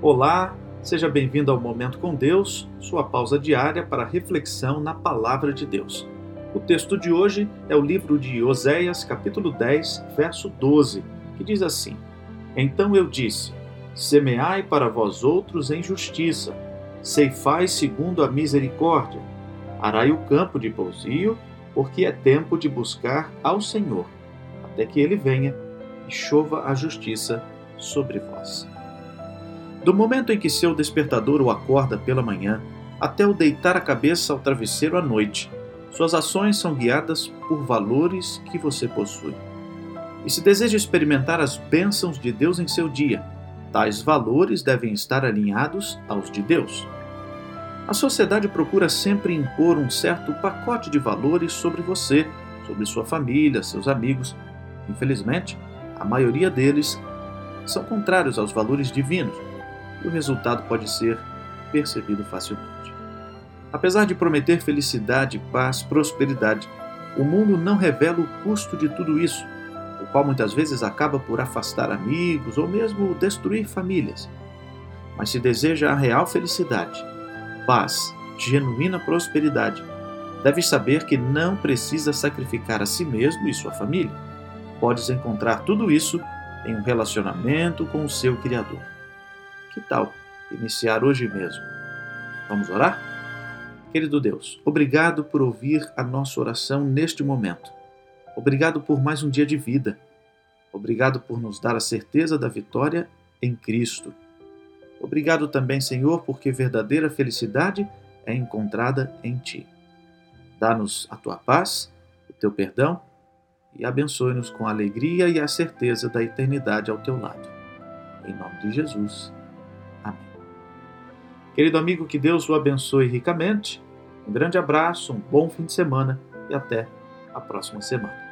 Olá, seja bem-vindo ao Momento com Deus, sua pausa diária para reflexão na Palavra de Deus. O texto de hoje é o livro de Oséias, capítulo 10, verso 12, que diz assim: Então eu disse: Semeai para vós outros em justiça, ceifai segundo a misericórdia, arai o campo de pousio, porque é tempo de buscar ao Senhor, até que ele venha e chova a justiça sobre vós. Do momento em que seu despertador o acorda pela manhã até o deitar a cabeça ao travesseiro à noite, suas ações são guiadas por valores que você possui. E se deseja experimentar as bênçãos de Deus em seu dia, tais valores devem estar alinhados aos de Deus. A sociedade procura sempre impor um certo pacote de valores sobre você, sobre sua família, seus amigos. Infelizmente, a maioria deles são contrários aos valores divinos e o resultado pode ser percebido facilmente. Apesar de prometer felicidade, paz, prosperidade, o mundo não revela o custo de tudo isso, o qual muitas vezes acaba por afastar amigos ou mesmo destruir famílias. Mas se deseja a real felicidade, paz, genuína prosperidade, deve saber que não precisa sacrificar a si mesmo e sua família. Podes encontrar tudo isso em um relacionamento com o seu Criador. Que tal iniciar hoje mesmo? Vamos orar? Querido Deus, obrigado por ouvir a nossa oração neste momento. Obrigado por mais um dia de vida. Obrigado por nos dar a certeza da vitória em Cristo. Obrigado também, Senhor, porque verdadeira felicidade é encontrada em Ti. Dá-nos a tua paz, o teu perdão e abençoe-nos com a alegria e a certeza da eternidade ao teu lado. Em nome de Jesus. Querido amigo, que Deus o abençoe ricamente. Um grande abraço, um bom fim de semana e até a próxima semana.